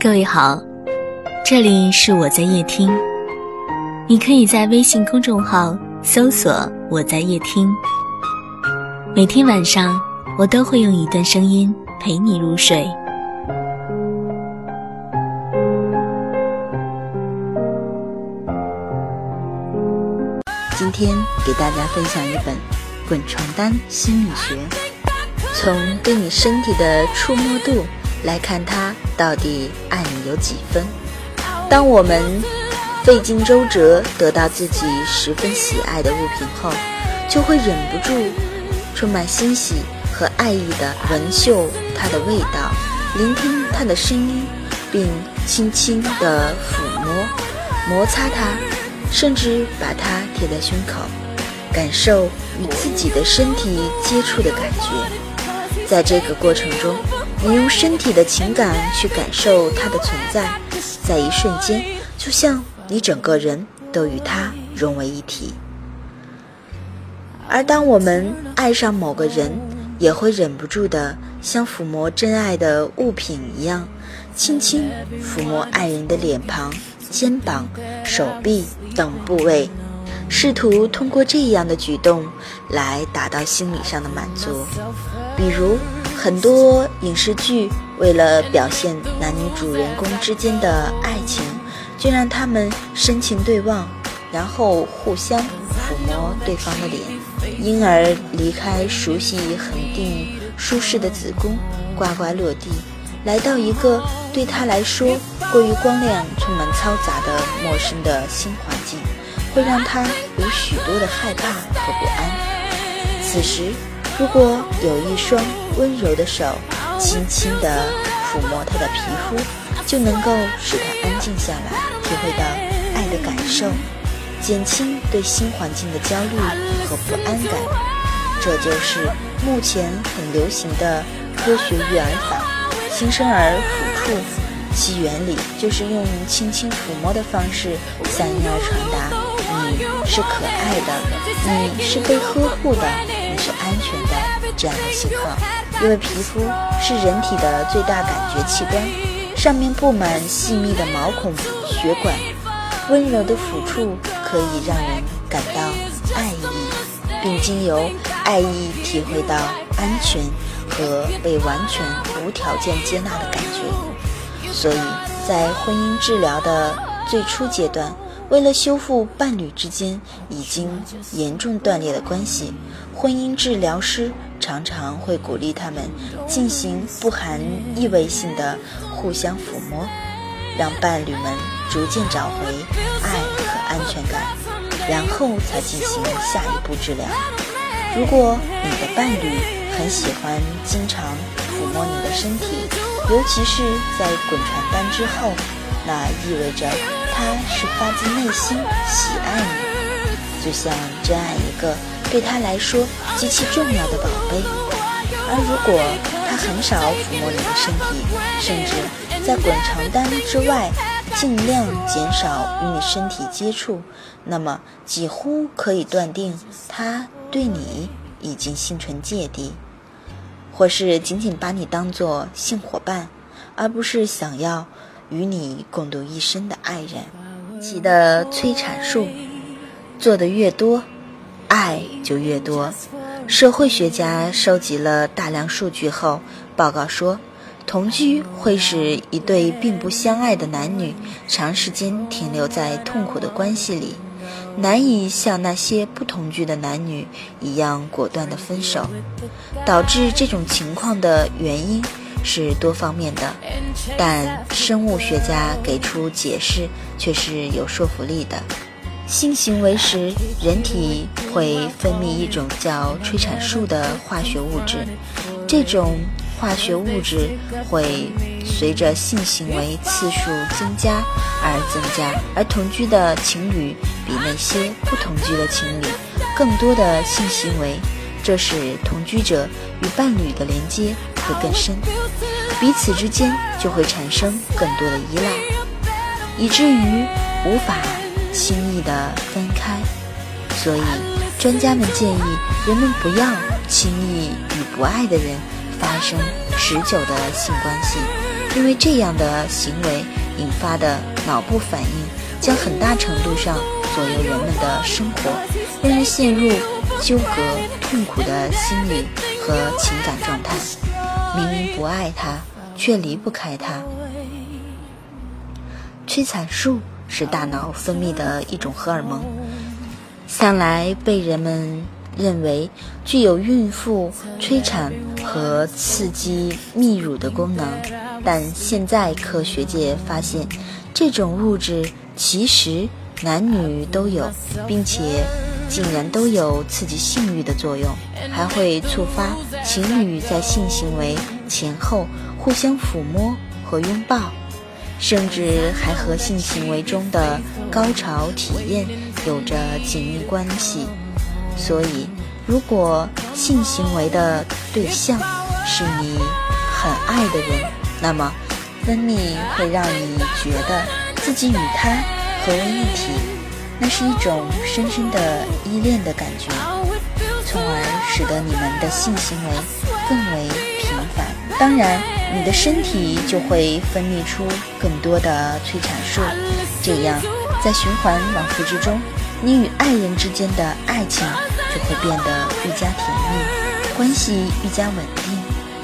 各位好，这里是我在夜听，你可以在微信公众号搜索“我在夜听”，每天晚上我都会用一段声音陪你入睡。今天给大家分享一本《滚床单心理学》，从对你身体的触摸度来看，它到底爱你有几分？当我们费尽周折得到自己十分喜爱的物品后，就会忍不住充满欣喜和爱意的闻嗅它的味道，聆听它的声音，并轻轻地抚摸、摩擦它。甚至把它贴在胸口，感受与自己的身体接触的感觉。在这个过程中，你用身体的情感去感受它的存在，在一瞬间，就像你整个人都与它融为一体。而当我们爱上某个人，也会忍不住的像抚摸真爱的物品一样，轻轻抚摸爱人的脸庞。肩膀、手臂等部位，试图通过这样的举动来达到心理上的满足。比如，很多影视剧为了表现男女主人公之间的爱情，就让他们深情对望，然后互相抚摸对方的脸，因而离开熟悉、恒定、舒适的子宫，呱呱落地。来到一个对他来说过于光亮、充满嘈杂的陌生的新环境，会让他有许多的害怕和不安。此时，如果有一双温柔的手轻轻地抚摸他的皮肤，就能够使他安静下来，体会到爱的感受，减轻对新环境的焦虑和不安感。这就是目前很流行的科学育儿法。新生儿抚触，其原理就是用轻轻抚摸的方式向婴儿传达你是可爱的，你是被呵护的，你是安全的这样的信号。因为皮肤是人体的最大感觉器官，上面布满细密的毛孔、血管，温柔的抚触可以让人感到爱意，并经由爱意体会到安全。和被完全无条件接纳的感觉，所以在婚姻治疗的最初阶段，为了修复伴侣之间已经严重断裂的关系，婚姻治疗师常常会鼓励他们进行不含意味性的互相抚摸，让伴侣们逐渐找回爱和安全感，然后才进行下一步治疗。如果你的伴侣，很喜欢经常抚摸你的身体，尤其是在滚床单之后，那意味着他是发自内心喜爱你，就像珍爱一个对他来说极其重要的宝贝。而如果他很少抚摸你的身体，甚至在滚床单之外尽量减少与你身体接触，那么几乎可以断定他对你已经心存芥蒂。或是仅仅把你当做性伙伴，而不是想要与你共度一生的爱人。其的催产术做的越多，爱就越多。社会学家收集了大量数据后，报告说，同居会使一对并不相爱的男女长时间停留在痛苦的关系里。难以像那些不同居的男女一样果断的分手，导致这种情况的原因是多方面的，但生物学家给出解释却是有说服力的。性行为时，人体会分泌一种叫催产素的化学物质，这种。化学物质会随着性行为次数增加而增加，而同居的情侣比那些不同居的情侣更多的性行为，这使同居者与伴侣的连接会更深，彼此之间就会产生更多的依赖，以至于无法轻易的分开。所以，专家们建议人们不要轻易与不爱的人。发生持久的性关系，因为这样的行为引发的脑部反应，将很大程度上左右人们的生活，让人陷入纠葛、痛苦的心理和情感状态。明明不爱他，却离不开他。催产素是大脑分泌的一种荷尔蒙，向来被人们认为具有孕妇催产和刺激泌乳的功能。但现在科学界发现，这种物质其实男女都有，并且竟然都有刺激性欲的作用，还会触发情侣在性行为前后互相抚摸和拥抱，甚至还和性行为中的高潮体验有着紧密关系。所以，如果性行为的对象是你很爱的人，那么，分泌会让你觉得自己与他合为一体，那是一种深深的依恋的感觉，从而使得你们的性行为更为。当然，你的身体就会分泌出更多的催产素，这样在循环往复之中，你与爱人之间的爱情就会变得愈加甜蜜，关系愈加稳定。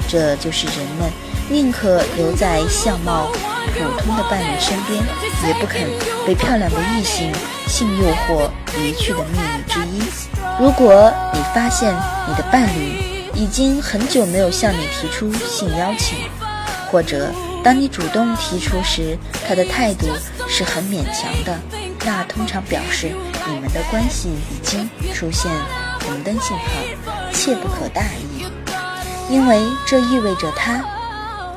这就是人们。宁可留在相貌普通的伴侣身边，也不肯被漂亮的异性性诱惑离去的秘密之一。如果你发现你的伴侣已经很久没有向你提出性邀请，或者当你主动提出时，他的态度是很勉强的，那通常表示你们的关系已经出现红灯信号，切不可大意，因为这意味着他。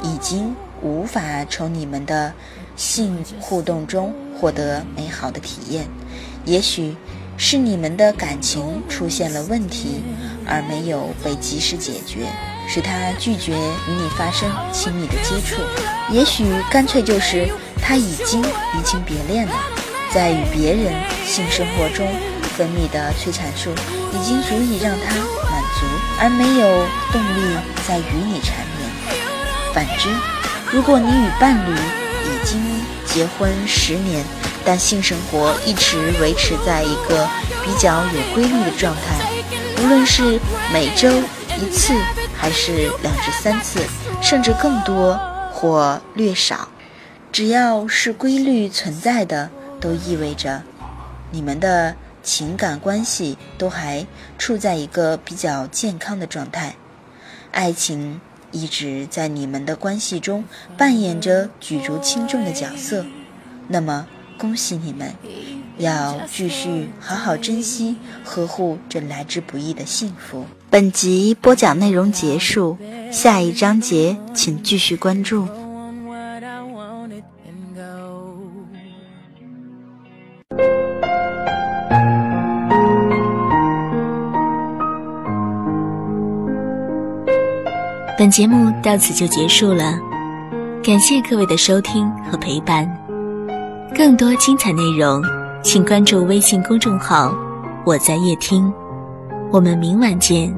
已经无法从你们的性互动中获得美好的体验，也许是你们的感情出现了问题，而没有被及时解决，使他拒绝与你发生亲密的接触；也许干脆就是他已经移情别恋了，在与别人性生活中分泌的催产素已经足以让他满足，而没有动力再与你缠绵。反之，如果你与伴侣已经结婚十年，但性生活一直维持在一个比较有规律的状态，无论是每周一次，还是两至三次，甚至更多或略少，只要是规律存在的，都意味着你们的情感关系都还处在一个比较健康的状态，爱情。一直在你们的关系中扮演着举足轻重的角色，那么恭喜你们，要继续好好珍惜、呵护这来之不易的幸福。本集播讲内容结束，下一章节请继续关注。本节目到此就结束了，感谢各位的收听和陪伴。更多精彩内容，请关注微信公众号“我在夜听”。我们明晚见，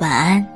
晚安。